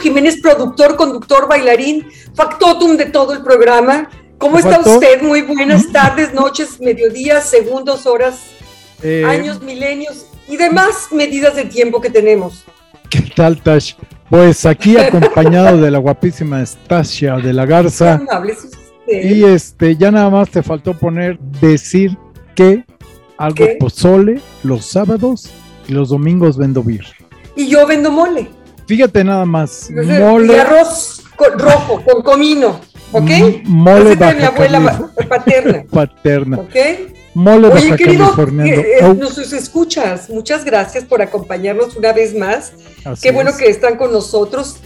Jiménez, productor, conductor, bailarín, factotum de todo el programa. ¿Cómo está usted? Muy buenas tardes, noches, mediodías, segundos, horas, eh, años, milenios y demás medidas de tiempo que tenemos. ¿Qué tal, Tash? Pues aquí acompañado de la guapísima Stasia de la Garza. Y este, ya nada más te faltó poner decir que algo pozole los sábados y los domingos vendo bir. Y yo vendo mole. Fíjate nada más. Mole. Y arroz rojo con comino. ¿Ok? Mole de mi abuela paterna. paterna. ¿Ok? Mole Oye, querido, eh, eh, nos escuchas. Muchas gracias por acompañarnos una vez más. Qué bueno que están con nosotros.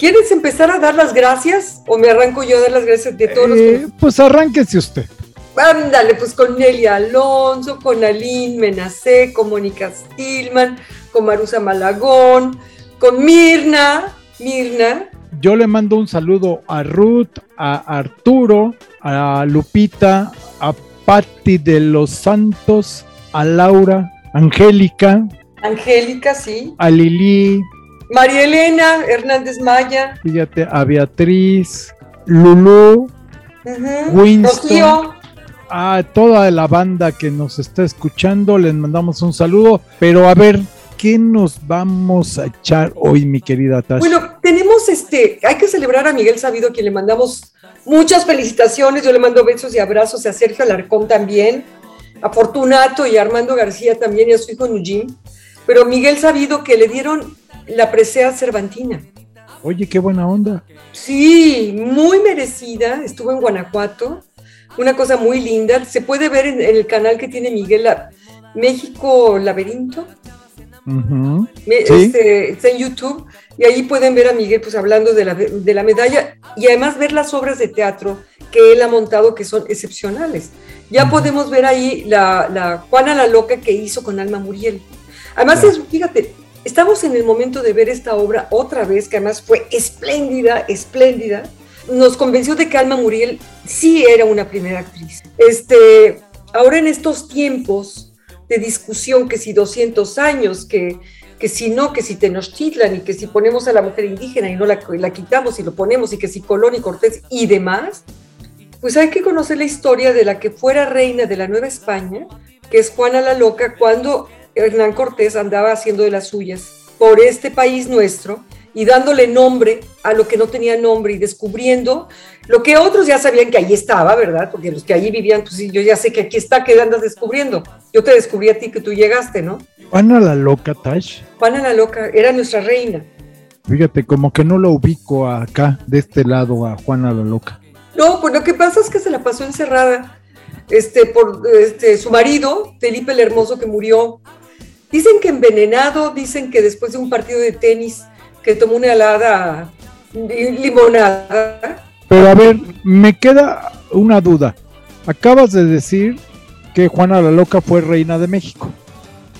¿Quieres empezar a dar las gracias o me arranco yo a dar las gracias de todos eh, Pues arránquese usted. Ándale, pues con Nelly Alonso, con Aline Menacé, con Mónica Stillman, con Marusa Malagón, con Mirna. Mirna. Yo le mando un saludo a Ruth, a Arturo, a Lupita, a Patti de los Santos, a Laura, Angélica. Angélica, sí. A Lili. María Elena Hernández Maya. Fíjate, a Beatriz, Lulú, Winston. A toda la banda que nos está escuchando, les mandamos un saludo. Pero a ver, qué nos vamos a echar hoy, mi querida Tasha? Bueno, tenemos este, hay que celebrar a Miguel Sabido, quien le mandamos muchas felicitaciones. Yo le mando besos y abrazos a Sergio Alarcón también, a Fortunato y a Armando García también y a su hijo Nujim. Pero Miguel Sabido que le dieron la presea cervantina. Oye, qué buena onda. Sí, muy merecida. Estuvo en Guanajuato. Una cosa muy linda. Se puede ver en, el canal que tiene Miguel México Laberinto. Este, está en YouTube y ahí pueden ver a Miguel pues hablando de la, de la medalla y además ver las obras de teatro que él ha montado que son excepcionales. Ya podemos ver ahí la, la, Juana la Loca que hizo con Alma Muriel. Además, fíjate, estamos en el momento de ver esta obra otra vez, que además fue espléndida, espléndida. Nos convenció de que Alma Muriel sí era una primera actriz. Este, ahora en estos tiempos, de discusión que si 200 años, que, que si no, que si Tenochtitlan y que si ponemos a la mujer indígena y no la, la quitamos y lo ponemos y que si Colón y Cortés y demás, pues hay que conocer la historia de la que fuera reina de la Nueva España, que es Juana la Loca, cuando Hernán Cortés andaba haciendo de las suyas por este país nuestro y dándole nombre a lo que no tenía nombre y descubriendo lo que otros ya sabían que ahí estaba, ¿verdad? Porque los que allí vivían, pues sí, yo ya sé que aquí está, que andas descubriendo. Yo te descubrí a ti que tú llegaste, ¿no? Juana la loca, Tash. Juana la loca, era nuestra reina. Fíjate, como que no la ubico acá, de este lado, a Juana la loca. No, pues lo que pasa es que se la pasó encerrada este, por este, su marido, Felipe el Hermoso, que murió. Dicen que envenenado, dicen que después de un partido de tenis que tomó una helada limonada. Pero a ver, me queda una duda. Acabas de decir que Juana la Loca fue reina de México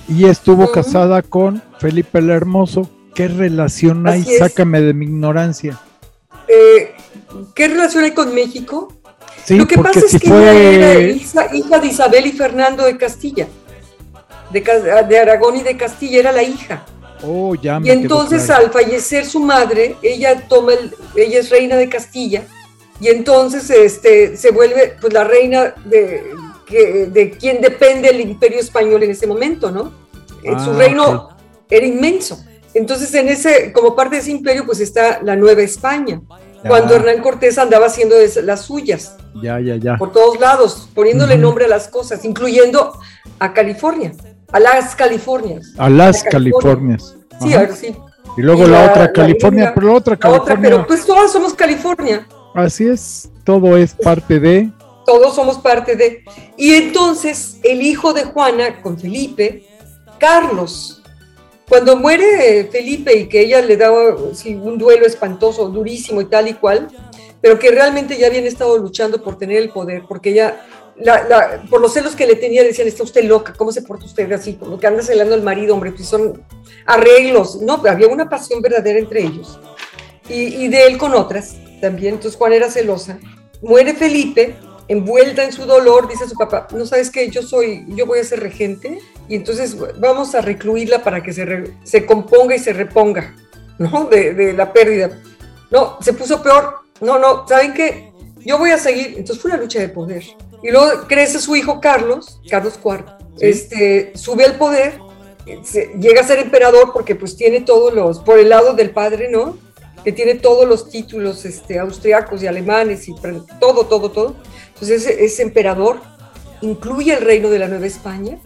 y estuvo casada con Felipe el Hermoso. ¿Qué relación hay? Sácame de mi ignorancia. Eh, ¿Qué relación hay con México? Lo que pasa es que ella era hija, de Isabel y Fernando de Castilla, de, de Aragón y de Castilla, era la hija. Oh, ya y entonces al fallecer su madre, ella toma el, ella es reina de Castilla y entonces este, se vuelve pues la reina de, de quien depende el imperio español en ese momento, ¿no? Eh, su ah, reino era inmenso. Entonces en ese, como parte de ese imperio pues está la Nueva España. Cuando Hernán Cortés andaba haciendo las suyas. Ya, ya, ya. Por todos lados, poniéndole nombre a las cosas, incluyendo a California a las Californias. A las Californias. Sí, a ver, sí. Y luego la, otra California, pero la otra California. pero pues todos somos California. Así es, todo es parte de. Todos somos parte de. Y entonces el hijo de Juana con Felipe, Carlos, cuando muere Felipe y que ella le da un duelo espantoso, durísimo y tal y cual, pero que realmente ya habían estado luchando por tener el poder, porque ella, por los celos que le tenía, decían, está usted loca, ¿cómo se porta usted así? Como que anda celando al marido, hombre, pues son arreglos. No, había una pasión verdadera entre ellos. Y, y de él con otras también. Entonces Juan era celosa. Muere Felipe, envuelta en su dolor, dice su papá, no sabes qué, yo soy, yo voy a ser regente y entonces vamos a recluirla para que se, se componga y se reponga, ¿no? De, de, la pérdida. No, se puso peor. No, no, ¿saben qué? Yo voy a seguir. Entonces fue una lucha de poder. Y luego crece su hijo Carlos, Carlos IV, este, sube al poder, llega a ser emperador porque pues tiene todos los, por el lado del padre, ¿no? Que tiene todos los títulos este, austriacos y alemanes y todo, todo, todo. Entonces es, emperador, incluye el reino de la Nueva España,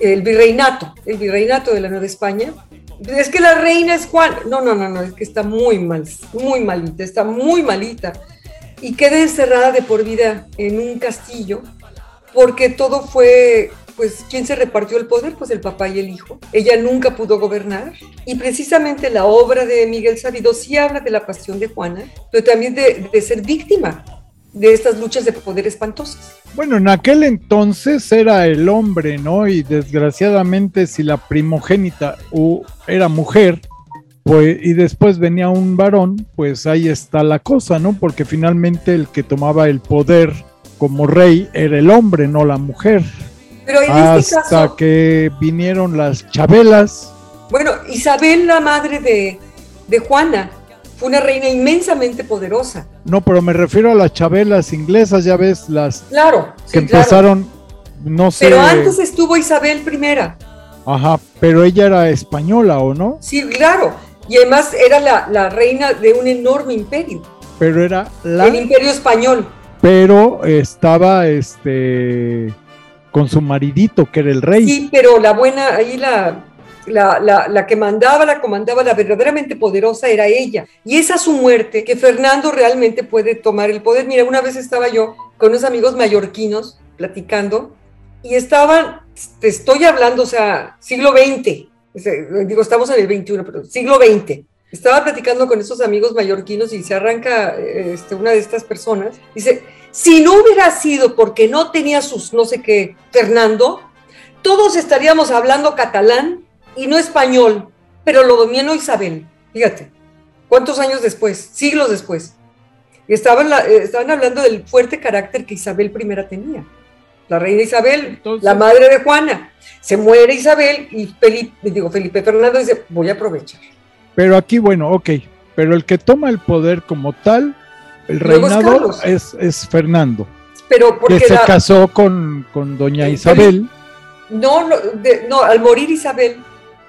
el virreinato, el virreinato de la Nueva España. Es que la reina es Juan. No, no, no, no, es que está muy mal, muy malita, está muy malita y queda encerrada de por vida en un castillo porque todo fue, pues, ¿quién se repartió el poder? Pues el papá y el hijo. Ella nunca pudo gobernar y precisamente la obra de Miguel Sabido sí habla de la pasión de Juana, pero también de, ser víctima de estas luchas de poder espantosas. Bueno, en aquel entonces era el hombre, ¿no? Y desgraciadamente si la primogénita era mujer, pues, y después venía un varón, pues ahí está la cosa, ¿no? Porque finalmente el que tomaba el poder como rey era el hombre, no la mujer. Pero en este Hasta que vinieron las chabelas. Bueno, Isabel, la madre de, de Juana, fue una reina inmensamente poderosa. No, pero me refiero a las chabelas inglesas, ya ves, las claro, que empezaron, no sé. Pero antes estuvo Isabel I. Ajá, pero ella era española, ¿o no? Sí, claro. Y además era la, reina de un enorme imperio. Pero era la... El imperio español. Pero estaba este con su maridito, que era el rey. Sí, pero la buena, ahí la, la, la, que mandaba, la comandaba, la verdaderamente poderosa era ella. Y es a su muerte que Fernando realmente puede tomar el poder. Mira, una vez estaba yo con unos amigos mallorquinos platicando y estaban, te estoy hablando, o sea, siglo XX, digo, estamos en el 21, pero siglo XX. Estaba platicando con esos amigos mallorquinos y se arranca este, una de estas personas. Dice, si no hubiera sido porque no tenía sus no sé qué, Fernando, todos estaríamos hablando catalán y no español, pero lo dominó Isabel. Fíjate, ¿cuántos años después? Siglos después. Y estaban, estaban hablando del fuerte carácter que Isabel I tenía. La reina Isabel, la madre de Juana se muere Isabel y Felipe, digo, Felipe Fernando dice, voy a aprovechar. Pero aquí, bueno, ok, pero el que toma el poder como tal, el reinado es, es, Fernando. Pero porque que se casó con, con doña Isabel. No, no, no, al morir Isabel,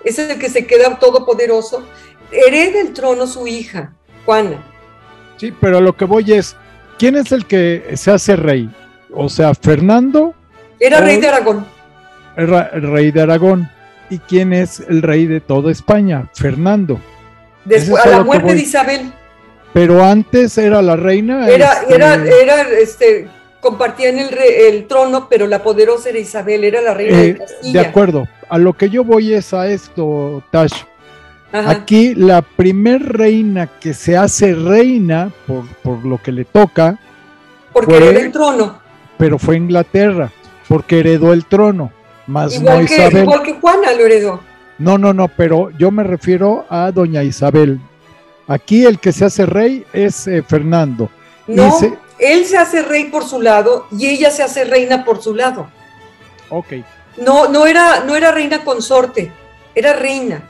es el que se queda todopoderoso, hereda el trono su hija, Juana. Sí, pero lo que voy es, ¿quién es el que se hace rey? O sea, Fernando. Era rey de Aragón el, rey de Aragón. ¿Y quién es el rey de toda España? Fernando. Después, a la muerte de Isabel. Pero antes era la reina. Era, este, era, era, este, compartían el, el, trono, pero la poderosa era Isabel, era la reina de eh, Castilla. De acuerdo. A lo que yo voy es a esto, Tash. Aquí la primer reina que se hace reina por, por lo que le toca. Porque heredó el trono. Pero fue Inglaterra, porque heredó el trono igual que, Igual que Juana lo heredó. No, no, no, pero yo me refiero a doña Isabel. Aquí el que se hace rey es eh, Fernando. No, él se hace rey por su lado y ella se hace reina por su lado. Ok. No, no era, no era reina consorte, era reina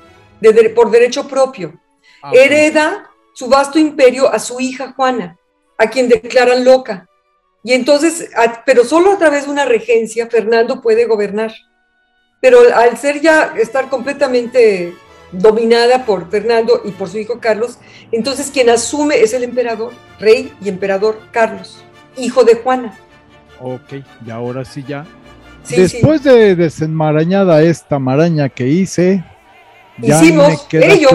por derecho propio. Ah, Hereda su vasto imperio a su hija Juana, a quien declaran loca. Y entonces, pero solo a través de una regencia, Fernando puede gobernar. Pero al ser ya, estar completamente dominada por Fernando y por su hijo Carlos, entonces quien asume es el emperador, rey y emperador Carlos, hijo de Juana. Ok, y ahora sí ya. Después de desenmarañada esta maraña que hice, ya Hicimos, ellos.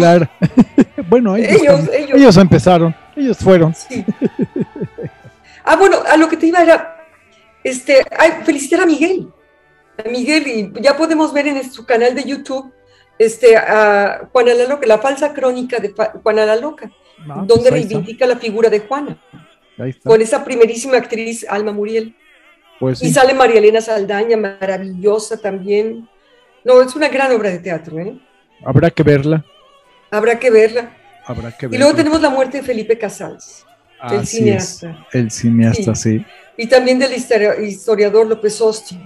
bueno, ellos, ellos, ellos, ellos, empezaron, ellos fueron. Sí. Ah, bueno, a lo que te iba era, este, felicitar a Miguel, a Miguel, y ya podemos ver en su canal de YouTube, este, a Juana la Loca, la falsa crónica de Juana la Loca, ah, donde pues reivindica la figura de Juana. con esa primerísima actriz Alma Muriel. Pues y sale María Elena Saldaña, maravillosa también. No, es una gran obra de teatro, ¿eh? Habrá que verla. Habrá que verla. Habrá que verla. Y luego tenemos la muerte de Felipe Casals, el cineasta. el cineasta, sí. Y también del historiador López Austin.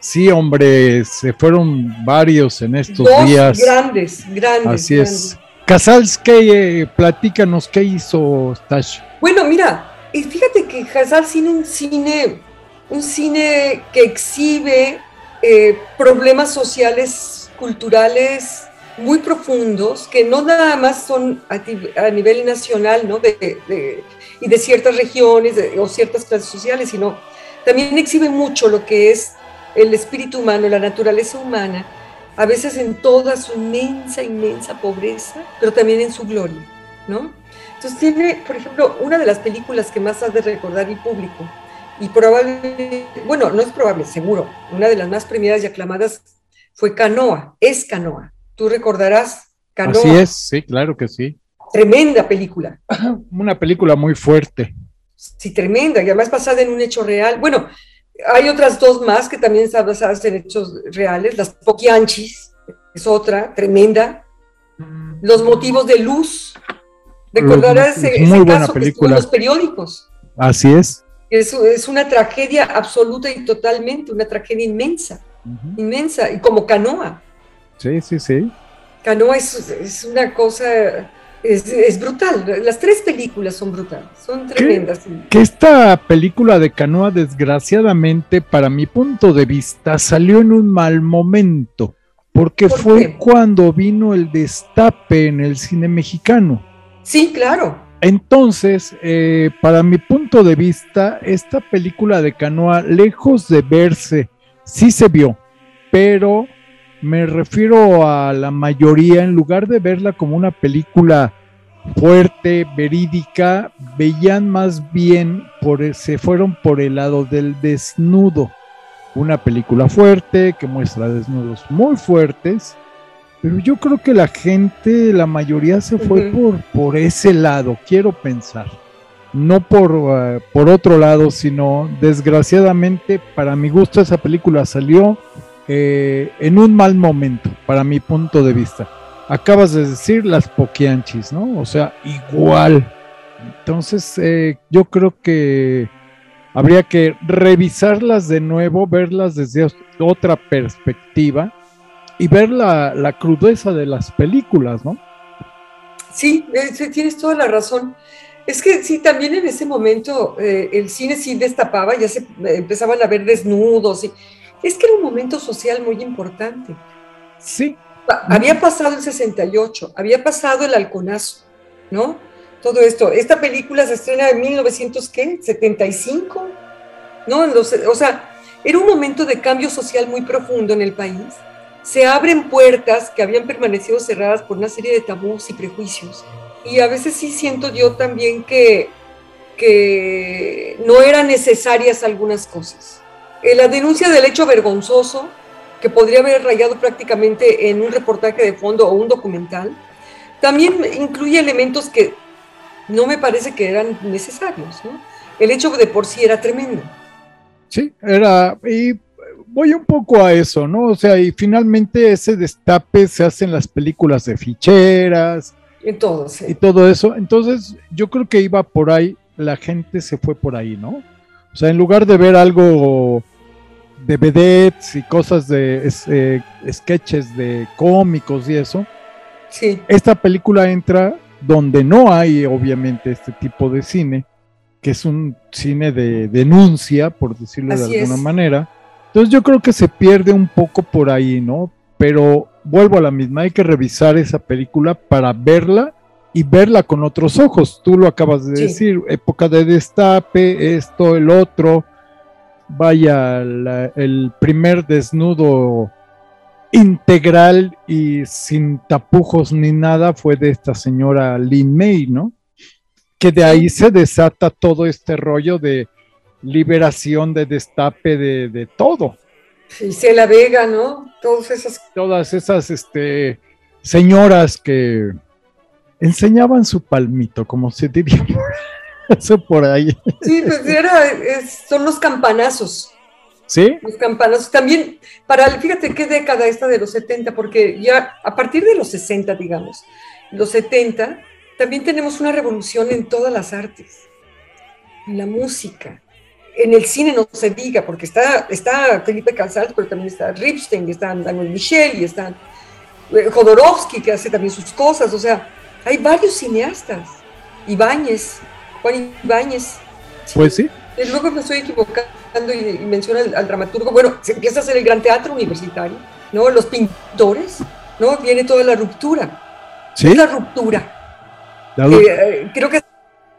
Sí, hombre, se fueron varios en estos Dos días. Grandes, grandes. Así es. Casals, ¿qué, eh, platícanos, ¿qué hizo Stash? Bueno, mira, fíjate que Casals tiene un cine, un cine que exhibe eh, problemas sociales, culturales muy profundos, que no nada más son a, nivel nacional, ¿no? Y de ciertas regiones o ciertas clases sociales, sino también exhibe mucho lo que es el espíritu humano, la naturaleza humana, a veces en toda su inmensa, inmensa pobreza, pero también en su gloria, ¿no? Entonces tiene, por ejemplo, una de las películas que más has de recordar el público, y probablemente, bueno, no es probable, seguro, una de las más premiadas y aclamadas fue Canoa, es Canoa. Tú recordarás Canoa. Así es, sí, claro que sí. Tremenda película. Una película muy fuerte. Sí, tremenda, y además basada en un hecho real. Bueno, hay otras dos más que también están basadas en hechos reales. Las Poquianchis, es otra, tremenda. Los motivos de luz. Recordarás ese, caso que en los periódicos. Así es. es. Es una tragedia absoluta y totalmente, una tragedia inmensa, inmensa, y como canoa. Sí, sí, sí. Canoa es, es una cosa es, brutal. Las tres películas son brutales, son tremendas. Que, esta película de Canoa, desgraciadamente, para mi punto de vista, salió en un mal momento, porque fue cuando vino el destape en el cine mexicano. Sí, claro. Entonces, eh, para mi punto de vista, esta película de Canoa, lejos de verse, sí se vio, pero me refiero a la mayoría, en lugar de verla como una película fuerte, verídica, veían más bien, por, se fueron por el lado del desnudo. Una película fuerte que muestra desnudos muy fuertes, pero yo creo que la gente, la mayoría se fue por, por ese lado, quiero pensar. No por, uh, por otro lado, sino desgraciadamente, para mi gusto, esa película salió eh, en un mal momento, para mi punto de vista. Acabas de decir las poquianchis, ¿no? O sea, igual. Entonces, eh, yo creo que habría que revisarlas de nuevo, verlas desde otra perspectiva y ver la, crudeza de las películas, ¿no? Sí, eh, tienes toda la razón. Es que sí, también en ese momento el cine sí destapaba, ya se empezaban a ver desnudos y, es que era un momento social muy importante. Sí. Había pasado el 68, había pasado el halconazo, ¿no? Todo esto. Esta película se estrena en 1975, ¿no? o sea, era un momento de cambio social muy profundo en el país. Se abren puertas que habían permanecido cerradas por una serie de tabús y prejuicios. Y a veces sí siento yo también que, que no eran necesarias algunas cosas. Eh, la denuncia del hecho vergonzoso, que podría haber rayado prácticamente en un reportaje de fondo o un documental, también incluye elementos que no me parece que eran necesarios. El hecho de por sí era tremendo. Sí, era, y voy un poco a eso, ¿no? O sea, y finalmente ese destape se hace en las películas de ficheras. En todo, sí. Y todo eso. Entonces, yo creo que iba por ahí, la gente se fue por ahí, ¿no? O sea, en lugar de ver algo de vedettes y cosas de eh, sketches de cómicos y eso, sí. esta película entra donde no hay obviamente este tipo de cine, que es un cine de denuncia, por decirlo de alguna manera. Entonces yo creo que se pierde un poco por ahí, ¿no? Pero vuelvo a la misma, hay que revisar esa película para verla y verla con otros ojos. Tú lo acabas de decir, época de destape, esto, el otro. Vaya, el primer desnudo integral y sin tapujos ni nada fue de esta señora Lin May, ¿no? Que de ahí se desata todo este rollo de liberación, de destape, de, de todo. Y se la Vega, ¿no? Todas esas. Todas esas este, señoras que enseñaban su palmito, como se diría. Eso por ahí. Sí, pues era, son los campanazos. ¿Sí? Los campanazos. También, para, fíjate qué década esta de los 70, porque ya a partir de los 60, digamos, los 70, también tenemos una revolución en todas las artes, en la música, en el cine no se diga, porque está, está Felipe Casals, pero también está Ripstein, está Daniel Michel y está eh, Jodorowsky, que hace también sus cosas, o sea, hay varios cineastas, Ibáñez, Juan Ibáñez. Pues sí. Y luego me estoy equivocando y, menciona al, dramaturgo, bueno, se empieza a hacer el gran teatro universitario, ¿no? Los pintores, ¿no? Viene toda la ruptura. ¿Sí? la ruptura. Eh, creo que ha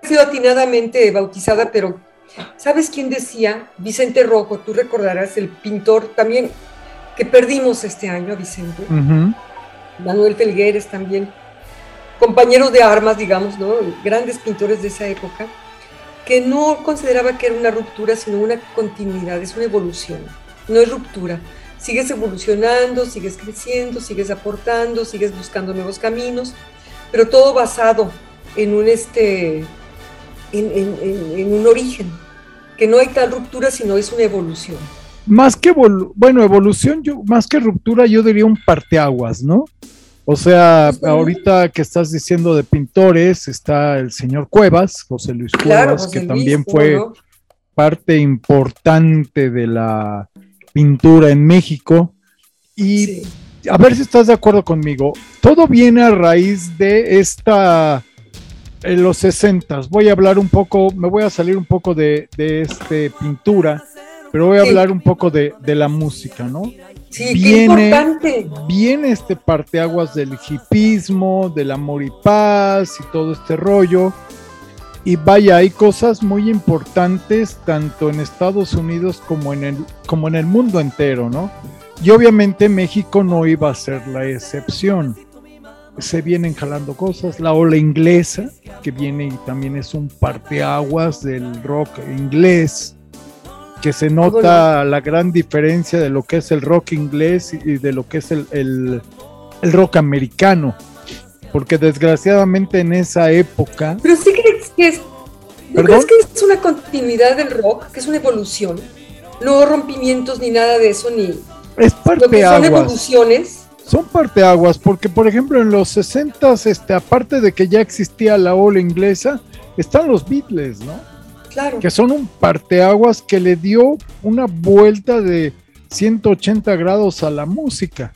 sido atinadamente bautizada, pero ¿sabes quién decía? Vicente Rojo, tú recordarás, el pintor también que perdimos este año a Vicente. Manuel Felgueres también, compañeros de armas, digamos, ¿no? Grandes pintores de esa época, que no consideraba que era una ruptura, sino una continuidad, es una evolución, no es ruptura. Sigues evolucionando, sigues creciendo, sigues aportando, sigues buscando nuevos caminos, pero todo basado en un, este, en, un origen, que no hay tal ruptura, sino es una evolución. Más que, bueno, evolución, yo, más que ruptura, yo diría un parteaguas, ¿no? O sea, ahorita que estás diciendo de pintores, está el señor Cuevas, José Luis Cuevas, que también fue parte importante de la pintura en México. Y a ver si estás de acuerdo conmigo, todo viene a raíz de esta en los 60 voy a hablar un poco, me voy a salir un poco de, de este pintura, pero voy a hablar un poco de, de, la música, ¿no? Sí, viene, qué importante. Viene este parteaguas del hipismo, del amor y paz y todo este rollo. Y vaya, hay cosas muy importantes tanto en Estados Unidos como en el, como en el mundo entero, ¿no? Y obviamente México no iba a ser la excepción se vienen jalando cosas. La ola inglesa, que viene y también es un parteaguas del rock inglés, que se nota la gran diferencia de lo que es el rock inglés y de lo que es el, rock americano. Porque desgraciadamente en esa época. Pero sí crees que es. ¿No crees que es una continuidad del rock? Que es una evolución. No rompimientos ni nada de eso, ni. Es parteaguas. Son evoluciones son parteaguas, porque por ejemplo en los 60 este, aparte de que ya existía la ola inglesa, están los Beatles, ¿no? Claro. Que son un parteaguas que le dio una vuelta de 180 grados a la música.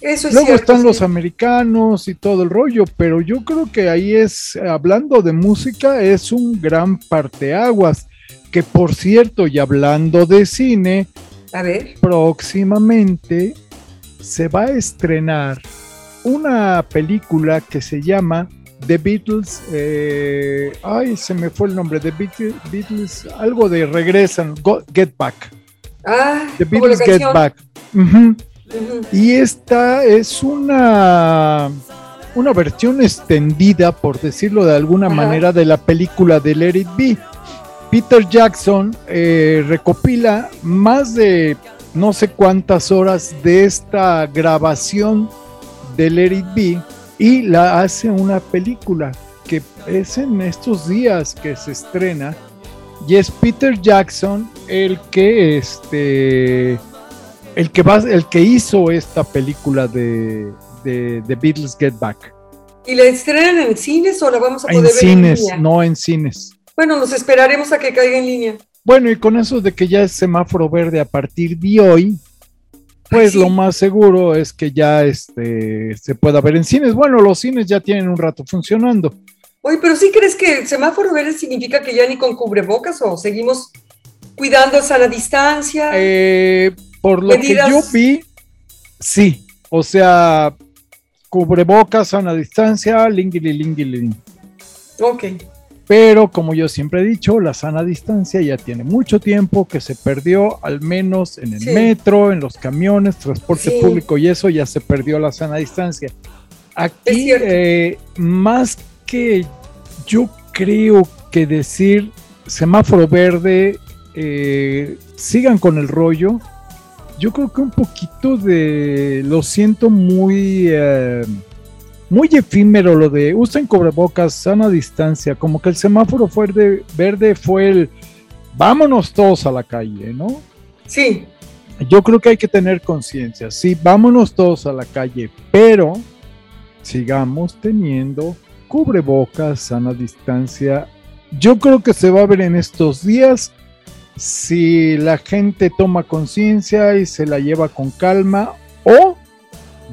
Eso es Luego están los americanos y todo el rollo, pero yo creo que ahí es, hablando de música, es un gran parteaguas. Que por cierto, y hablando de cine, a ver. próximamente se va a estrenar una película que se llama The Beatles, eh, ay, se me fue el nombre, The Beatles, algo de regresan, Get Back. Ah, The Beatles Get Back. Y esta es una, una versión extendida, por decirlo de alguna manera, de la película de Let It Be. Peter Jackson eh, recopila más de no sé cuántas horas de esta grabación de Let It Be y la hace una película que es en estos días que se estrena y es Peter Jackson el que este el que va el que hizo esta película de, de, Beatles Get Back. ¿Y la estrenan en cines o la vamos a poder ver cines, en línea? No en cines. Bueno, nos esperaremos a que caiga en línea. Bueno, y con eso de que ya es semáforo verde a partir de hoy, pues lo más seguro es que ya este, se pueda ver en cines. Bueno, los cines ya tienen un rato funcionando. Oye, pero ¿sí crees que semáforo verde significa que ya ni con cubrebocas o seguimos cuidando sana distancia? Eh, por lo que yo vi, sí. O sea, cubrebocas, sana distancia, lingili, lingili. Ok. Pero como yo siempre he dicho, la sana distancia ya tiene mucho tiempo que se perdió, al menos en el metro, en los camiones, transporte público y eso ya se perdió la sana distancia. Aquí, eh, más que yo creo que decir semáforo verde, eh, sigan con el rollo, yo creo que un poquito de, lo siento muy... Eh, muy efímero lo de usen cubrebocas, sana distancia, como que el semáforo verde, verde fue el vámonos todos a la calle, ¿no? Sí. Yo creo que hay que tener conciencia, sí, vámonos todos a la calle, pero sigamos teniendo cubrebocas, sana distancia. Yo creo que se va a ver en estos días si la gente toma conciencia y se la lleva con calma o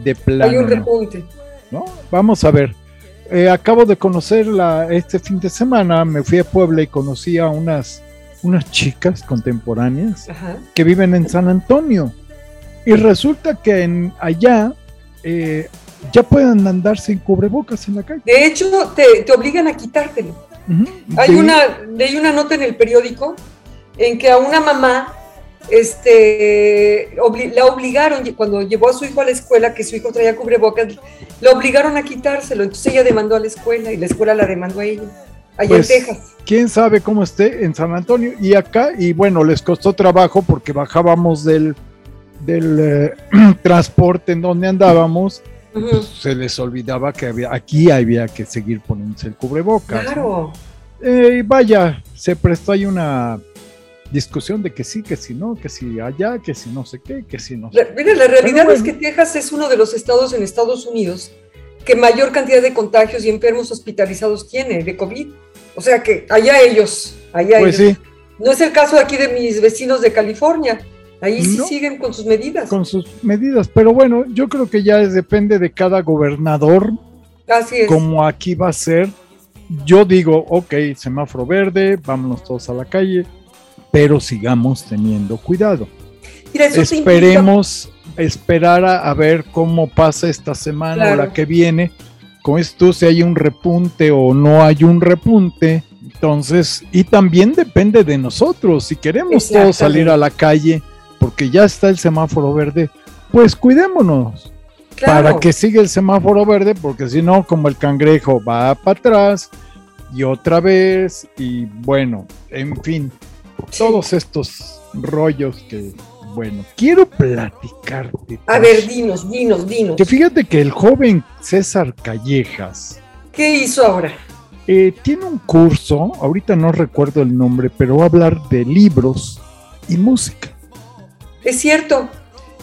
de plano. Hay un repunte. ¿no? Vamos a ver. Eh, acabo de conocerla este fin de semana, me fui a Puebla y conocí a unas, unas chicas contemporáneas que viven en San Antonio. Y resulta que en, allá eh, ya pueden andar sin cubrebocas en la calle. De hecho, te, obligan a quitártelo. hay, una, hay una nota en el periódico en que a una mamá este, la obligaron, cuando llevó a su hijo a la escuela, que su hijo traía cubrebocas, la obligaron a quitárselo. Entonces ella demandó a la escuela y la escuela la demandó a ella, allá en pues, Texas. Quién sabe cómo esté en San Antonio y acá, y bueno, les costó trabajo porque bajábamos del, del eh, transporte en donde andábamos. Pues, se les olvidaba que había, aquí había que seguir poniéndose el cubrebocas. Claro. Eh, vaya, se prestó ahí una discusión de que sí, que si no, que si allá, que si no sé qué, que si no sé. Mira, la realidad es que Texas es uno de los estados en Estados Unidos que mayor cantidad de contagios y enfermos hospitalizados tiene de COVID. O sea que allá ellos, allá pues ellos. No es el caso aquí de mis vecinos de California. Ahí sí siguen con sus medidas. Con sus medidas, pero bueno, yo creo que ya depende de cada gobernador. Así es. Como aquí va a ser. Yo digo, ok, semáforo verde, vámonos todos a la calle pero sigamos teniendo cuidado. Esperemos esperar a, ver cómo pasa esta semana o la que viene. Con esto, si hay un repunte o no hay un repunte. Entonces, y también depende de nosotros. Si queremos todos salir a la calle, porque ya está el semáforo verde, pues cuidémonos. Para que siga el semáforo verde, porque si no, como el cangrejo va para atrás y otra vez, y bueno, en fin, todos estos rollos que, bueno, quiero platicarte. A ver, dinos, dinos, dinos. Que fíjate que el joven César Callejas. ¿Qué hizo ahora? Eh, tiene un curso, ahorita no recuerdo el nombre, pero va a hablar de libros y música. Es cierto,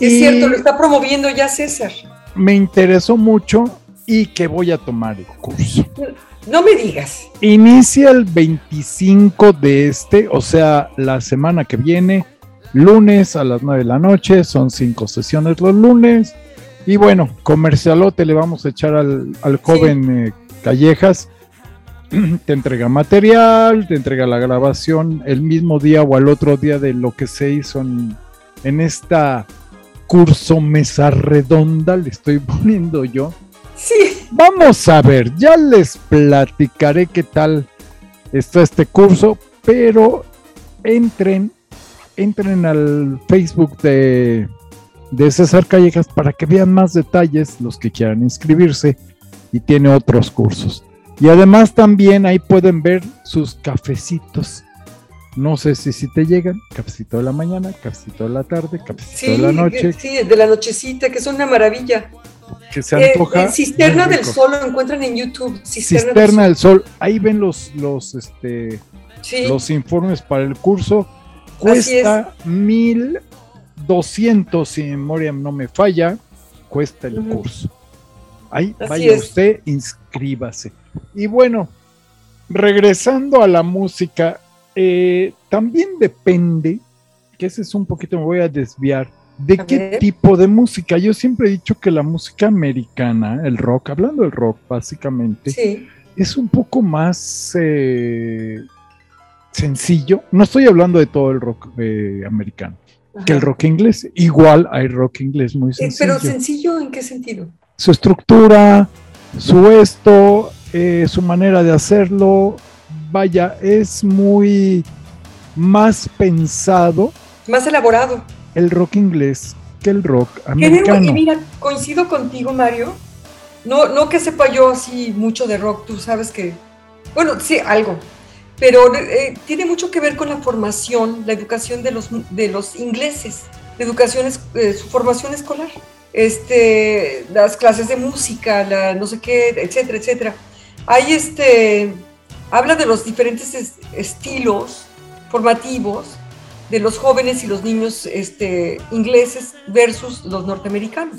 es cierto, lo está promoviendo ya César. Me interesó mucho y que voy a tomar el curso. No me digas. Inicia el 25 de este, o sea, la semana que viene, lunes a las 9 de la noche, son cinco sesiones los lunes. Y bueno, comercialote le vamos a echar al, joven eh, Callejas. te entrega material, te entrega la grabación el mismo día o al otro día de lo que se hizo en, en esta curso mesa redonda, le estoy poniendo yo. Sí. Vamos a ver, ya les platicaré qué tal está este curso, pero entren, entren al Facebook de, de César Callejas para que vean más detalles los que quieran inscribirse y tiene otros cursos. Y además también ahí pueden ver sus cafecitos. No sé si, si te llegan, cafecito de la mañana, cafecito de la tarde, cafecito de la noche. Sí, de la nochecita, que es una maravilla que se antoja. Eh, Cisterna del Sol lo encuentran en YouTube. Cisterna, del, Sol. Ahí ven los, los, este, los informes para el curso. Cuesta mil doscientos, si memoria no me falla, cuesta el curso. Ahí vaya usted, inscríbase. Y bueno, regresando a la música, eh, también depende, que ese es un poquito, me voy a desviar ¿De qué tipo de música? Yo siempre he dicho que la música americana, el rock, hablando del rock básicamente, es un poco más eh, sencillo. No estoy hablando de todo el rock eh, americano, que el rock inglés. Igual hay rock inglés muy eh, sencillo. Pero sencillo en qué sentido? Su estructura, su esto, su manera de hacerlo, vaya, es muy más pensado. Más elaborado el rock inglés que el rock americano. Y mira, coincido contigo, Mario. No, no que sepa yo así mucho de rock, tú sabes que, bueno, sí, algo, pero eh, tiene mucho que ver con la formación, la educación de los, de los ingleses, educación, eh, su formación escolar. este, las clases de música, la no sé qué, etcétera, etcétera. Hay este, habla de los diferentes estilos formativos de los jóvenes y los niños este, ingleses versus los norteamericanos.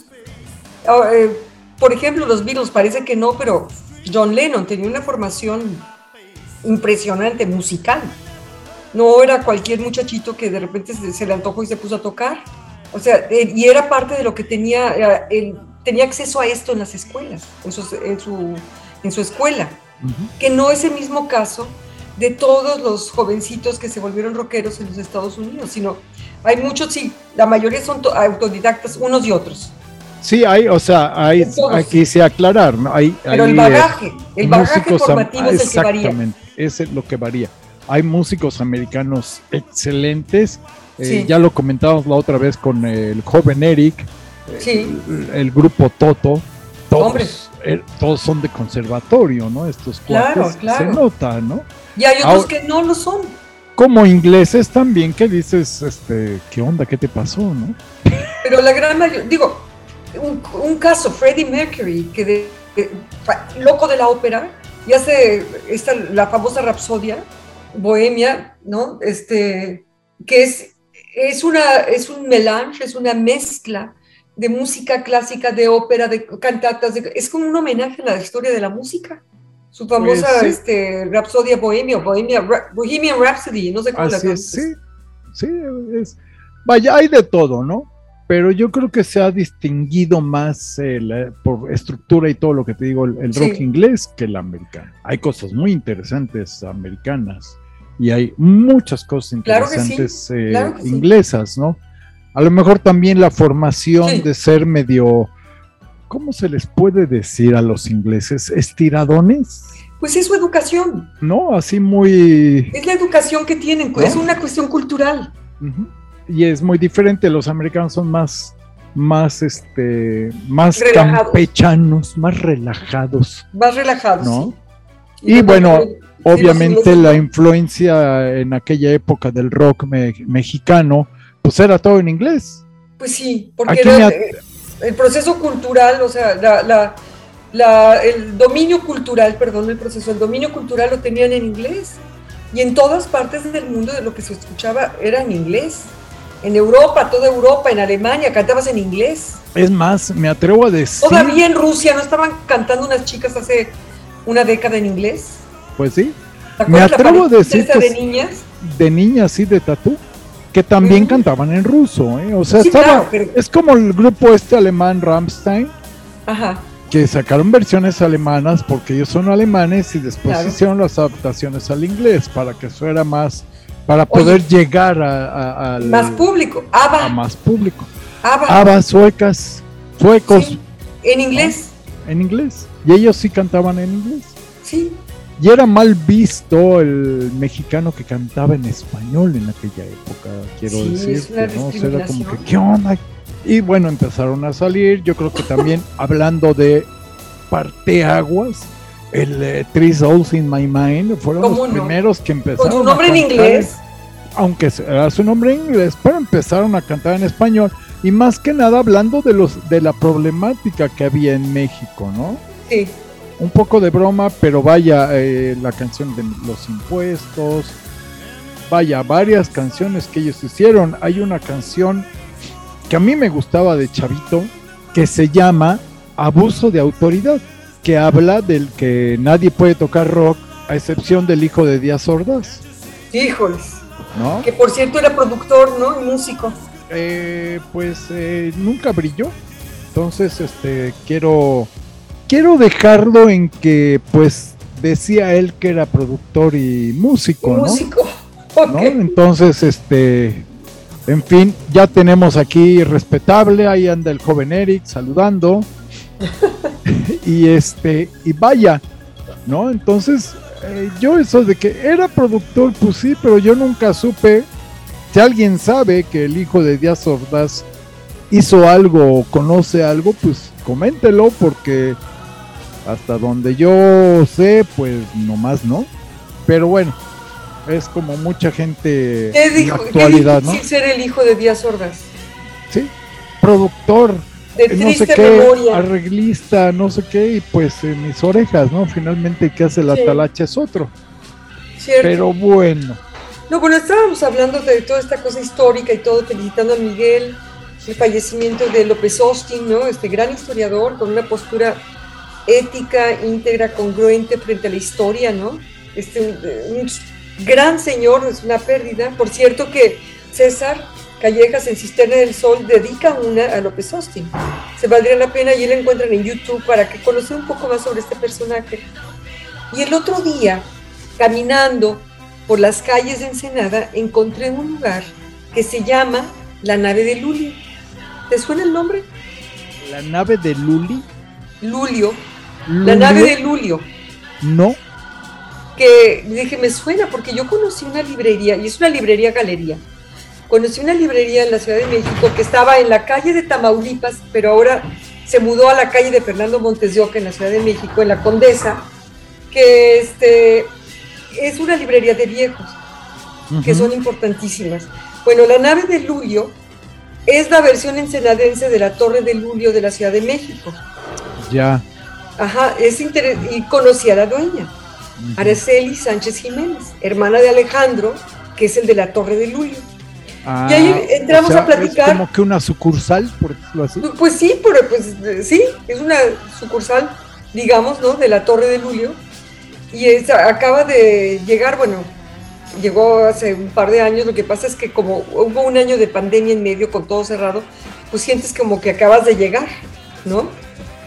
Ah, eh, por ejemplo, los Beatles parece que no, pero John Lennon tenía una formación impresionante musical. No era cualquier muchachito que de repente se, le antojó y se puso a tocar. O sea, eh, y era parte de lo que tenía, eh, tenía acceso a esto en las escuelas, en su, en su, escuela, que no es el mismo caso de todos los jovencitos que se volvieron rockeros en los Estados Unidos, sino hay muchos, sí, la mayoría son autodidactas, unos y otros. Sí, hay, o sea, hay, aquí se aclarar, ¿no? Hay, Pero el bagaje, el bagaje formativo es el que varía. Exactamente, es lo que varía. Hay músicos americanos excelentes, eh, ya lo comentamos la otra vez con el joven Eric, sí. el, grupo Toto, todos, eh, todos son de conservatorio, ¿no? Estos claro, claro. se nota, ¿no? Y hay otros que no lo son. Como ingleses también que dices, este, ¿qué onda? ¿Qué te pasó, no? Pero la gran mayoría, digo, un, caso, Freddie Mercury, que de, loco de la ópera, y hace esta, la famosa Rapsodia, Bohemia, ¿no? Este, que es, es, una, es un melange, es una mezcla de música clásica, de ópera, de cantatas, es como un homenaje a la historia de la música. Su famosa pues este, Rapsodia Bohemia, Bohemia, Bohemian Rhapsody, no sé cómo la es, Sí, sí, es, vaya, hay de todo, ¿no? pero yo creo que se ha distinguido más eh, por estructura y todo lo que te digo, el, rock inglés que el americano. Hay cosas muy interesantes americanas y hay muchas cosas interesantes eh, inglesas, ¿no? A lo mejor también la formación de ser medio, ¿cómo se les puede decir a los ingleses? ¿Estiradones? Pues es su educación. No, así muy... Es la educación que tienen, es una cuestión cultural y es muy diferente. Los americanos son más, más, este, más campechanos, más relajados. Más relajados. ¿no? Y, bueno, obviamente la influencia en aquella época del rock mexicano, pues era todo en inglés. Pues sí, porque era el proceso cultural, o sea, la, la, el dominio cultural, perdón, el proceso, el dominio cultural lo tenían en inglés. Y en todas partes del mundo de lo que se escuchaba era en inglés en Europa, toda Europa, en Alemania, cantabas en inglés. Es más, me atrevo a decir. Todavía en Rusia no estaban cantando unas chicas hace una década en inglés. Pues sí. Me atrevo a decir. de niñas? De niñas, sí, de tatú. Que también cantaban en ruso, ¿eh? O sea, estaba. Es como el grupo este alemán Rammstein. Ajá. Que sacaron versiones alemanas porque ellos son alemanes y después hicieron las adaptaciones al inglés para que eso era más para poder llegar a, más público, ABBA. A más público. ABBA. suecas, suecos. en inglés. En inglés. Y ellos sí cantaban en inglés. Sí. Y era mal visto el mexicano que cantaba en español en aquella época, quiero decir. ¿no? era como que, ¿qué onda? Y bueno, empezaron a salir. Yo creo que también hablando de parteaguas, el eh, Three Souls in My Mind fueron los primeros que empezaron. Con su nombre en inglés. Aunque era su nombre en inglés, pero empezaron a cantar en español. Y más que nada hablando de los de la problemática que había en México, ¿no? Sí. Un poco de broma, pero vaya, eh, la canción de los impuestos. Vaya, varias canciones que ellos hicieron. Hay una canción que a mí me gustaba de Chavito, que se llama Abuso de Autoridad que habla del que nadie puede tocar rock a excepción del hijo de Díaz Ordaz. Híjoles. ¿No? Que por cierto era productor, ¿no? Y músico. Eh, pues eh, nunca brilló. Entonces, este, quiero, quiero dejarlo en que, pues, decía él que era productor y músico, ¿no? Músico. ¿No? Entonces, este, en fin, ya tenemos aquí respetable, ahí anda el joven Eric saludando. y este, y vaya, ¿no? Entonces, eh, yo eso de que era productor, pues sí, pero yo nunca supe. Si alguien sabe que el hijo de Díaz Ordaz hizo algo o conoce algo, pues coméntelo, porque hasta donde yo sé, pues nomás no. Pero bueno, es como mucha gente en la actualidad, ¿no? ser el hijo de Díaz Ordaz. Sí, productor, de no sé qué, arreglista, no sé qué, y pues en mis orejas, ¿no? Finalmente que hace la talacha es otro. Pero bueno. No, bueno, estábamos hablando de toda esta cosa histórica y todo, felicitando a Miguel, el fallecimiento de López Austin, ¿no? Este gran historiador con una postura ética, íntegra, congruente frente a la historia, ¿no? Este, un gran señor, es una pérdida. Por cierto que César Callejas en Cisterna del Sol dedica una a López Austin. Se valdría la pena y la encuentran en YouTube para que conozcan un poco más sobre este personaje. Y el otro día, caminando por las calles de Ensenada, encontré un lugar que se llama La Nave de Luli. ¿Te suena el nombre? La Nave de Luli. Lulio. La Nave de Lulio. No que dije, me suena porque yo conocí una librería, y es una librería galería. Conocí una librería en la Ciudad de México que estaba en la calle de Tamaulipas, pero ahora se mudó a la calle de Fernando Montes de Oca en la Ciudad de México, en la Condesa, que este, es una librería de viejos, que son importantísimas. Bueno, la nave de Lulio es la versión ensenadense de la Torre de Lulio de la Ciudad de México. Ya. Ajá, es y conocí a la dueña. Araceli Sánchez Jiménez, hermana de Alejandro, que es el de la Torre de Lulio. Ah, y ahí entramos a platicar. ¿Es como que una sucursal, por decirlo así? Pues sí, pues sí, es una sucursal, digamos, ¿no? De la Torre de Lulio. Y acaba de llegar, bueno, llegó hace un par de años. Lo que pasa es que como hubo un año de pandemia en medio con todo cerrado, pues sientes como que acabas de llegar, ¿no?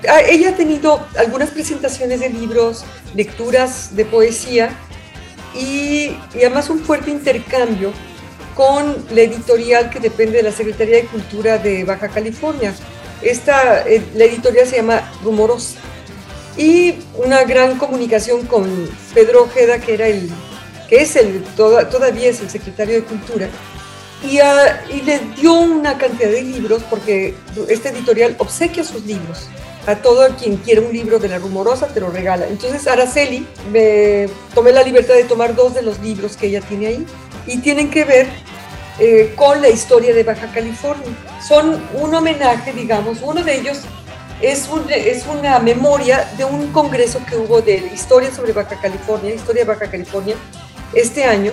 Ah, ella ha tenido algunas presentaciones de libros, lecturas de poesía y, además un fuerte intercambio con la editorial que depende de la Secretaría de Cultura de Baja California. Esta, eh, la editorial se llama Rumorosa. Y una gran comunicación con Pedro Ojeda, que, era el, que es el, todavía es el secretario de Cultura, y, y le dio una cantidad de libros, porque esta editorial obsequia sus libros a todo quien quiere un libro de la rumorosa te lo regala. Entonces Araceli me tomé la libertad de tomar dos de los libros que ella tiene ahí y tienen que ver eh, con la historia de Baja California. Son un homenaje, digamos, uno de ellos es, es una memoria de un congreso que hubo de historia sobre Baja California, historia de Baja California, este año,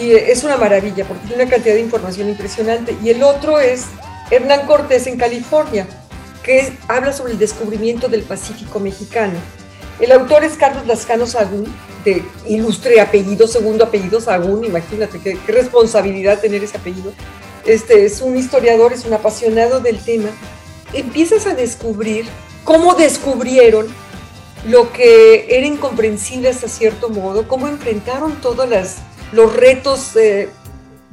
y es una maravilla porque tiene una cantidad de información impresionante. Y el otro es Hernán Cortés en California, que habla sobre el descubrimiento del Pacífico mexicano. El autor es Carlos Lascano Sagún, de ilustre apellido, segundo apellido Sagún, imagínate qué, responsabilidad tener ese apellido. Este, es un historiador, es un apasionado del tema. Empiezas a descubrir cómo descubrieron lo que era incomprensible hasta cierto modo, cómo enfrentaron todos los retos, eh,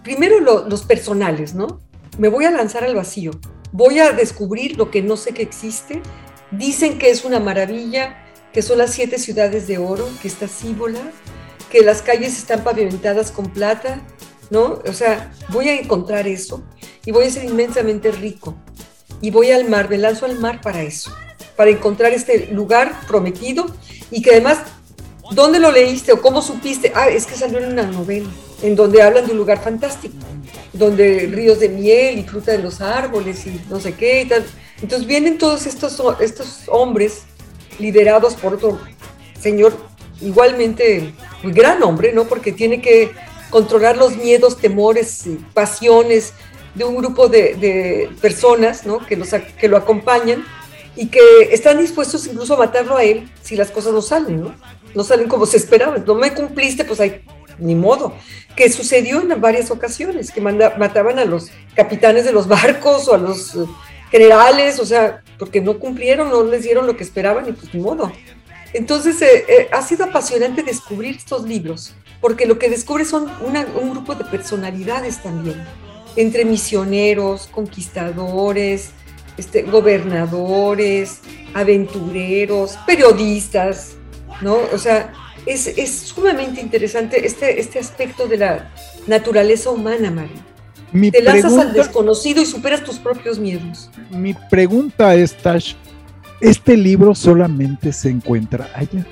primero los personales, ¿no? Me voy a lanzar al vacío voy a descubrir lo que no sé que existe. Dicen que es una maravilla, que son las siete ciudades de oro, que está Cíbola, que las calles están pavimentadas con plata, ¿no? O sea, voy a encontrar eso y voy a ser inmensamente rico. Y voy al mar, me lanzo al mar para eso, para encontrar este lugar prometido y que además, ¿dónde lo leíste o cómo supiste? Ah, es que salió en una novela, en donde hablan de un lugar fantástico donde ríos de miel y fruta de los árboles y no sé qué y tal. Entonces vienen todos estos, estos hombres liderados por otro señor igualmente muy gran hombre, ¿no? Porque tiene que controlar los miedos, temores, pasiones de un grupo de, personas, ¿no? Que, los, que lo acompañan y que están dispuestos incluso a matarlo a él si las cosas no salen, ¿no? No salen como se esperaba. No me cumpliste, pues hay ni modo, que sucedió en varias ocasiones, que mataban a los capitanes de los barcos o a los eh, generales, o sea, porque no cumplieron, no les dieron lo que esperaban y pues ni modo. Entonces eh, eh, ha sido apasionante descubrir estos libros, porque lo que descubre son un grupo de personalidades también, entre misioneros, conquistadores, este, gobernadores, aventureros, periodistas, ¿no? O sea, es, sumamente interesante este, este aspecto de la naturaleza humana, Mario. Te lanzas al desconocido y superas tus propios miedos. Mi pregunta es, Tash, ¿este libro solamente se encuentra allá?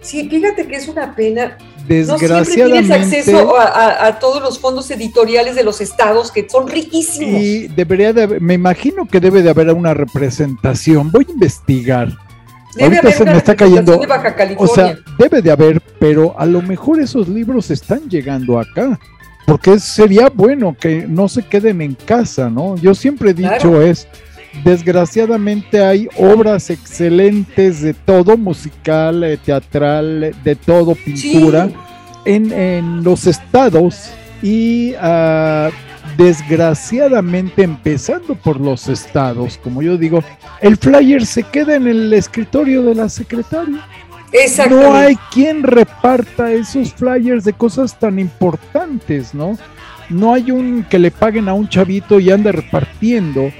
Sí, fíjate que es una pena. Desgraciadamente. No tienes acceso a, todos los fondos editoriales de los estados que son riquísimos. Y debería de me imagino que debe de haber una representación. Voy a investigar. Ahorita se me está cayendo. o sea, debe de haber, pero a lo mejor esos libros están llegando acá. Porque sería bueno que no se queden en casa, ¿no? Yo siempre he dicho es Desgraciadamente hay obras excelentes de todo, musical, eh, teatral, de todo, pintura, en, los estados y ah, desgraciadamente empezando por los estados, como yo digo, el flyer se queda en el escritorio de la secretaria. No hay quien reparta esos flyers de cosas tan importantes, ¿no? No hay un que le paguen a un chavito y ande repartiendo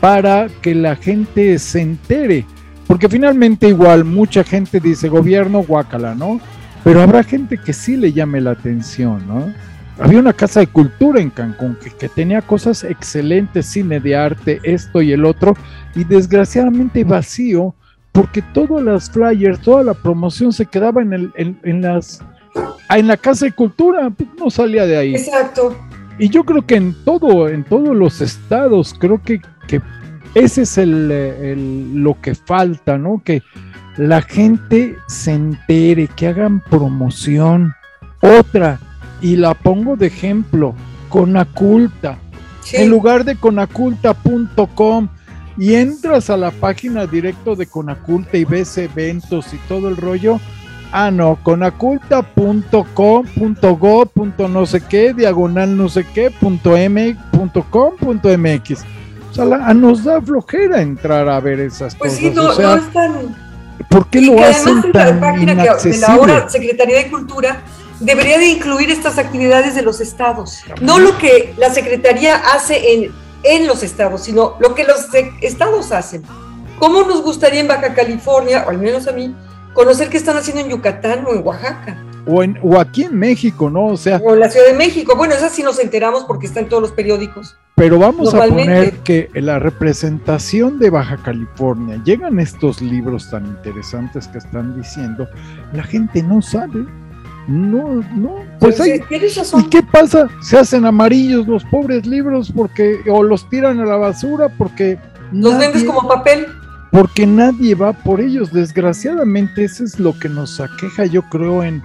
para que la gente se entere. Porque finalmente igual mucha gente dice gobierno guácala, ¿no? Pero habrá gente que sí le llame la atención, ¿no? Había una casa de cultura en Cancún que, tenía cosas excelentes, cine de arte, esto y el otro, y desgraciadamente vacío, porque todas las flyers, toda la promoción se quedaba en, el, en, las, en la casa de cultura, pues, no salía de ahí. Exacto. Y yo creo que en todo, en todos los estados, creo que que ese es el, lo que falta, ¿no? Que la gente se entere, que hagan promoción. Otra, y la pongo de ejemplo, Conaculta. En lugar de conaculta.com y entras a la página directo de Conaculta y ves eventos y todo el rollo. Ah, no, conaculta.com.go. no sé qué, diagonal no sé qué, punto m, punto com, punto mx nos da flojera entrar a ver esas pues cosas. Pues sí, no, no están. ¿Por qué lo hacen tan la página de la Secretaría de Cultura debería de incluir estas actividades de los estados. No lo que la Secretaría hace en, en los estados, sino lo que los estados hacen. ¿Cómo nos gustaría en Baja California, o al menos a mí, conocer qué están haciendo en Yucatán o en Oaxaca? O, en, o aquí en México, ¿no? O sea. O en la Ciudad de México. Bueno, esa sí nos enteramos porque está en todos los periódicos. Pero vamos a poner que la representación de Baja California, llegan estos libros tan interesantes que están diciendo, la gente no sabe. No, no, pues hay, ¿Y qué pasa? Se hacen amarillos los pobres libros porque o los tiran a la basura porque los vendes como papel porque nadie va por ellos. Desgraciadamente, eso es lo que nos aqueja, yo creo, en,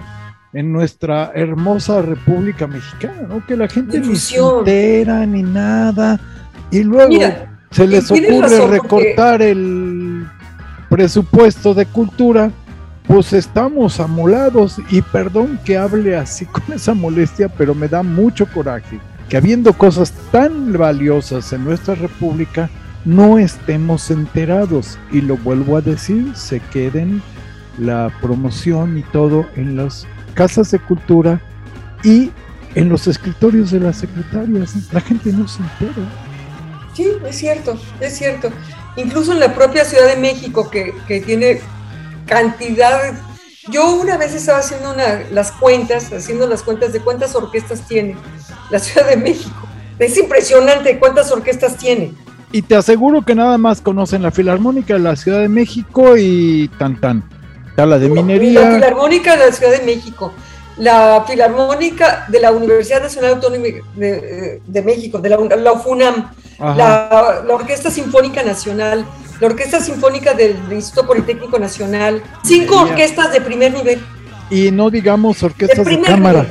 en nuestra hermosa República Mexicana, ¿no? Que la gente ni se entera ni nada. Y luego se les ocurre recortar el presupuesto de cultura, pues estamos amolados. Y perdón que hable así con esa molestia, pero me da mucho coraje que habiendo cosas tan valiosas en nuestra república, no estemos enterados. Y lo vuelvo a decir, se queden la promoción y todo en los casas de cultura y en los escritorios de las secretarias. La gente no se entera. Sí, es cierto, es cierto. Incluso en la propia Ciudad de México, que, tiene cantidad. Yo una vez estaba haciendo una, las cuentas, haciendo las cuentas de cuántas orquestas tiene la Ciudad de México. Es impresionante cuántas orquestas tiene. Y te aseguro que nada más conocen la Filarmónica de la Ciudad de México y tan tan la de minería. La Filarmónica de la Ciudad de México, la Filarmónica de la Universidad Nacional Autónoma de, México, de la, UFUNAM, la, Orquesta Sinfónica Nacional, la Orquesta Sinfónica del Instituto Politécnico Nacional, cinco orquestas de primer nivel. Y no digamos orquestas de, cámara.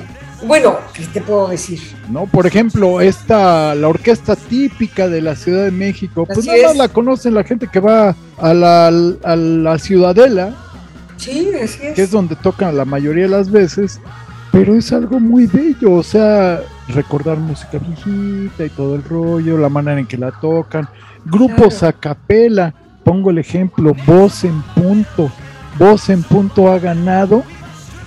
Bueno, ¿qué te puedo decir? No, por ejemplo, esta, la orquesta típica de la Ciudad de México, pues nada más la conocen la gente que va a la, a la Ciudadela Sí, así es. Que es donde tocan la mayoría de las veces, pero es algo muy bello, o sea, recordar música viejita y todo el rollo, la manera en que la tocan, grupos a capela, pongo el ejemplo, Voz en Punto, Voz en Punto ha ganado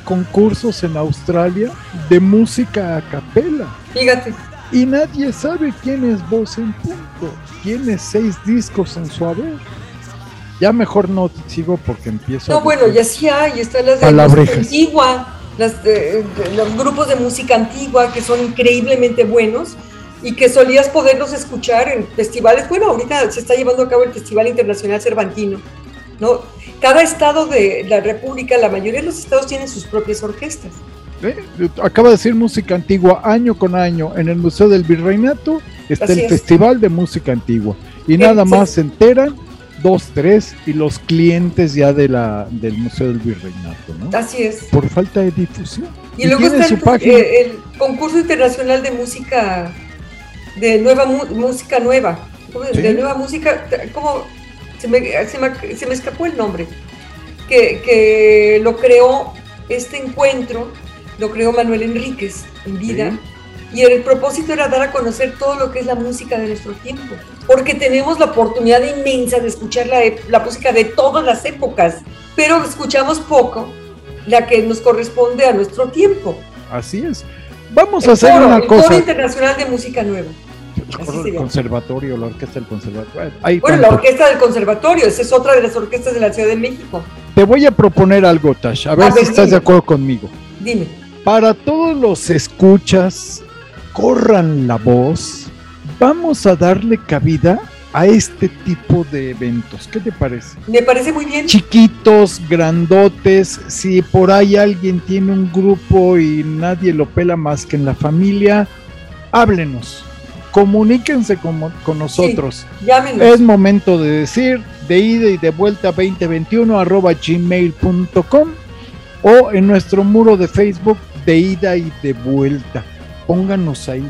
concursos en Australia de música a capela. Fíjate. Y nadie sabe quién es Voz en Punto, tiene seis discos en su haber. Ya mejor no sigo porque empiezo. No, bueno, ya sí hay, están las de música antigua, las de, los grupos de música antigua que son increíblemente buenos y que solías poderlos escuchar en festivales. Bueno, ahorita se está llevando a cabo el Festival Internacional Cervantino, ¿no? cada estado de la República, la mayoría de los estados tienen sus propias orquestas. Acaba de decir música antigua, año con año, en el Museo del Virreinato está el Festival de Música Antigua. Y nada más se enteran dos, tres, y los clientes ya de la, del Museo del Virreinato, ¿no? Así es. Por falta de difusión. Y, luego está eh, el, concurso internacional de música, de nueva música nueva, de nueva música, como se me, se me, escapó el nombre, que, que, lo creó este encuentro, lo creó Manuel Enríquez en vida. Y el propósito era dar a conocer todo lo que es la música de nuestro tiempo, porque tenemos la oportunidad inmensa de escuchar la, la música de todas las épocas, pero escuchamos poco la que nos corresponde a nuestro tiempo. Así es. Vamos a hacer una cosa. Foro Internacional de Música Nueva. El conservatorio, la orquesta del conservatorio. bueno, la orquesta del conservatorio, esa es otra de las orquestas de la Ciudad de México. Te voy a proponer algo, Tash, a ver si estás de acuerdo conmigo. Dime. Para todos los escuchas corran la voz, vamos a darle cabida a este tipo de eventos. ¿Qué te parece? Me parece muy bien. Chiquitos, grandotes, si por ahí alguien tiene un grupo y nadie lo pela más que en la familia, háblenos, comuníquense con, con nosotros. es momento de decir de ida y de vuelta 2021 arroba gmail.com o en nuestro muro de Facebook de ida y de vuelta pónganos ahí.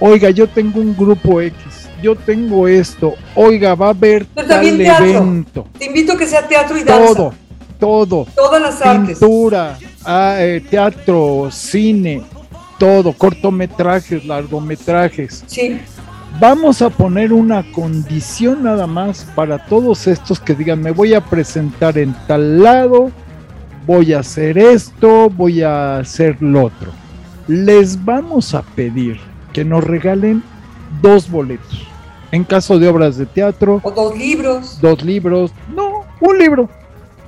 Oiga, yo tengo un grupo X, yo tengo esto, oiga, va a haber tal evento. Te invito a que sea teatro y danza. Todo, todo. Todas las artes. Pintura, eh, teatro, cine, todo, cortometrajes, largometrajes. Sí. Vamos a poner una condición nada más para todos estos que digan, me voy a presentar en tal lado, voy a hacer esto, voy a hacer lo otro les vamos a pedir que nos regalen dos boletos. En caso de obras de teatro. O dos libros. Dos libros. No, un libro.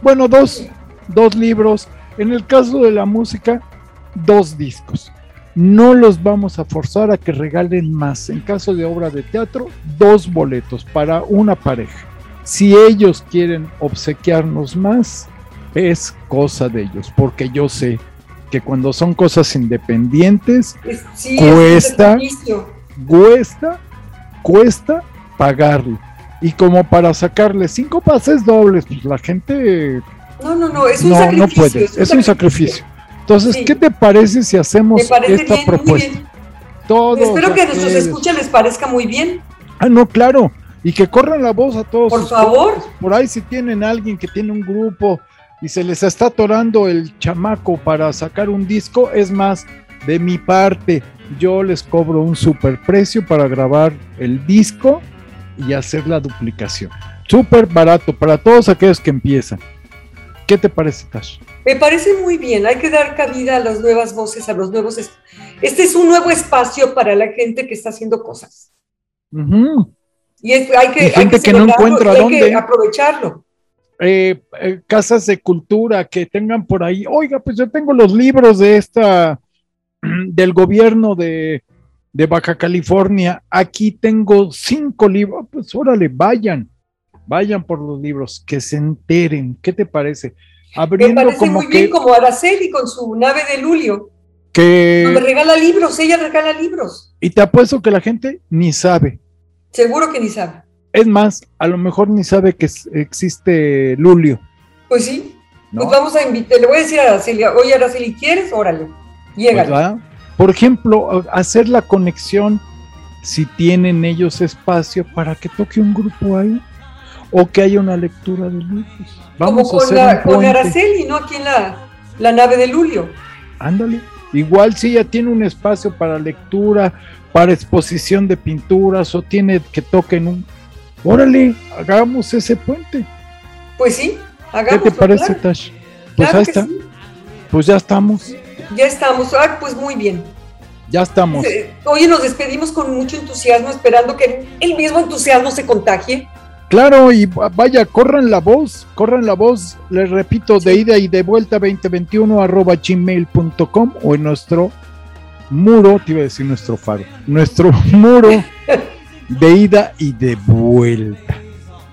Bueno, dos. Dos libros. En el caso de la música, dos discos. No los vamos a forzar a que regalen más. En caso de obra de teatro, dos boletos para una pareja. Si ellos quieren obsequiarnos más, es cosa de ellos, porque yo sé que cuando son cosas independientes, cuesta, cuesta, cuesta pagarlo. Y como para sacarle cinco pases dobles, pues la gente... No, no, no, es un sacrificio. No puede, es, un sacrificio. Entonces, ¿qué te parece si hacemos esta propuesta? Todo Espero que a nuestros escuchas les parezca muy bien. Ah, no, claro. Y que corran la voz a todos. Por favor. Por ahí si tienen alguien que tiene un grupo y se les está atorando el chamaco para sacar un disco, es más, de mi parte, yo les cobro un super precio para grabar el disco y hacer la duplicación. Súper barato para todos aquellos que empiezan. ¿Qué te parece, Tash? Me parece muy bien, hay que dar cabida a las nuevas voces, a los nuevos... Este es un nuevo espacio para la gente que está haciendo cosas. Y hay que, gente que, no encuentra dónde. Hay que aprovecharlo. Eh, eh, casas de cultura que tengan por ahí, oiga, pues yo tengo los libros de esta, del gobierno de, Baja California, aquí tengo cinco libros, pues órale, vayan, vayan por los libros, que se enteren, ¿qué te parece? Abriendo Me parece muy bien como Araceli con su nave de Lulio. Que... me regala libros, ella regala libros. Y te apuesto que la gente ni sabe. Seguro que ni sabe. Es más, a lo mejor ni sabe que existe Lulio. Pues sí. Pues vamos a invitar, le voy a decir a Araceli, oye Araceli, ¿quieres? Órale. Pues Por ejemplo, hacer la conexión si tienen ellos espacio para que toque un grupo ahí o que haya una lectura de libros. Vamos Como con, a hacer con Araceli, ¿no? Aquí en la, la nave de Lulio. Ándale. Igual si ella tiene un espacio para lectura, para exposición de pinturas o tiene que toquen un órale, hagamos ese puente. Pues sí, hagamos. ¿Qué te parece, Tash? Pues ahí está. Pues ya estamos. Ya estamos. Ah, pues muy bien. Ya estamos. Oye, nos despedimos con mucho entusiasmo, esperando que el mismo entusiasmo se contagie. Claro, y vaya, corran la voz, corran la voz, les repito, de ida y de vuelta 2021 arroba gmail.com o en nuestro muro, te iba a decir nuestro faro, nuestro muro de ida y de vuelta.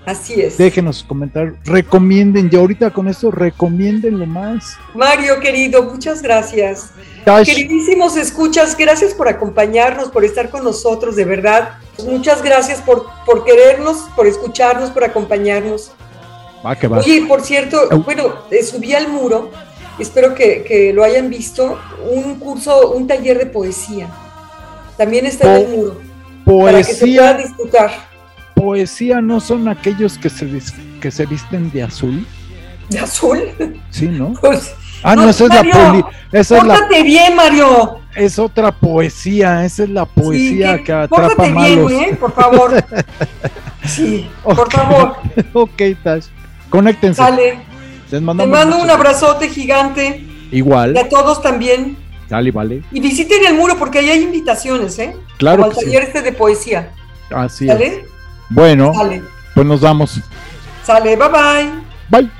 Así es. Déjenos comentar, recomienden, y ahorita con esto recomiéndenlo más. Mario, querido, muchas gracias. Queridísimos escuchas, gracias por acompañarnos, por estar con nosotros, de verdad. Muchas gracias por, por querernos, por escucharnos, por acompañarnos. Va, que va. Oye, por cierto, bueno, eh, subí al muro, espero que, que, lo hayan visto, un curso, un taller de poesía. También está en el muro. Poesía. Para que se pueda disfrutar poesía no son aquellos que se, que se visten de azul. ¿De azul? Sí, ¿no? Pues, ah, no, esa es la poli esa es la, bien, Mario. Es otra poesía, esa es la poesía que, que atrapa malos. bien, ¿eh? Por favor. sí, por favor. ok, Tash. Conéctense. Sale. Te mando un abrazote gigante. Igual. Y a todos también. Dale, vale. Y visiten el muro porque ahí hay invitaciones, ¿eh? Claro. Como al taller este de poesía. Así ¿Sale? es. Bueno, pues nos vamos. Sale, bye bye. Bye.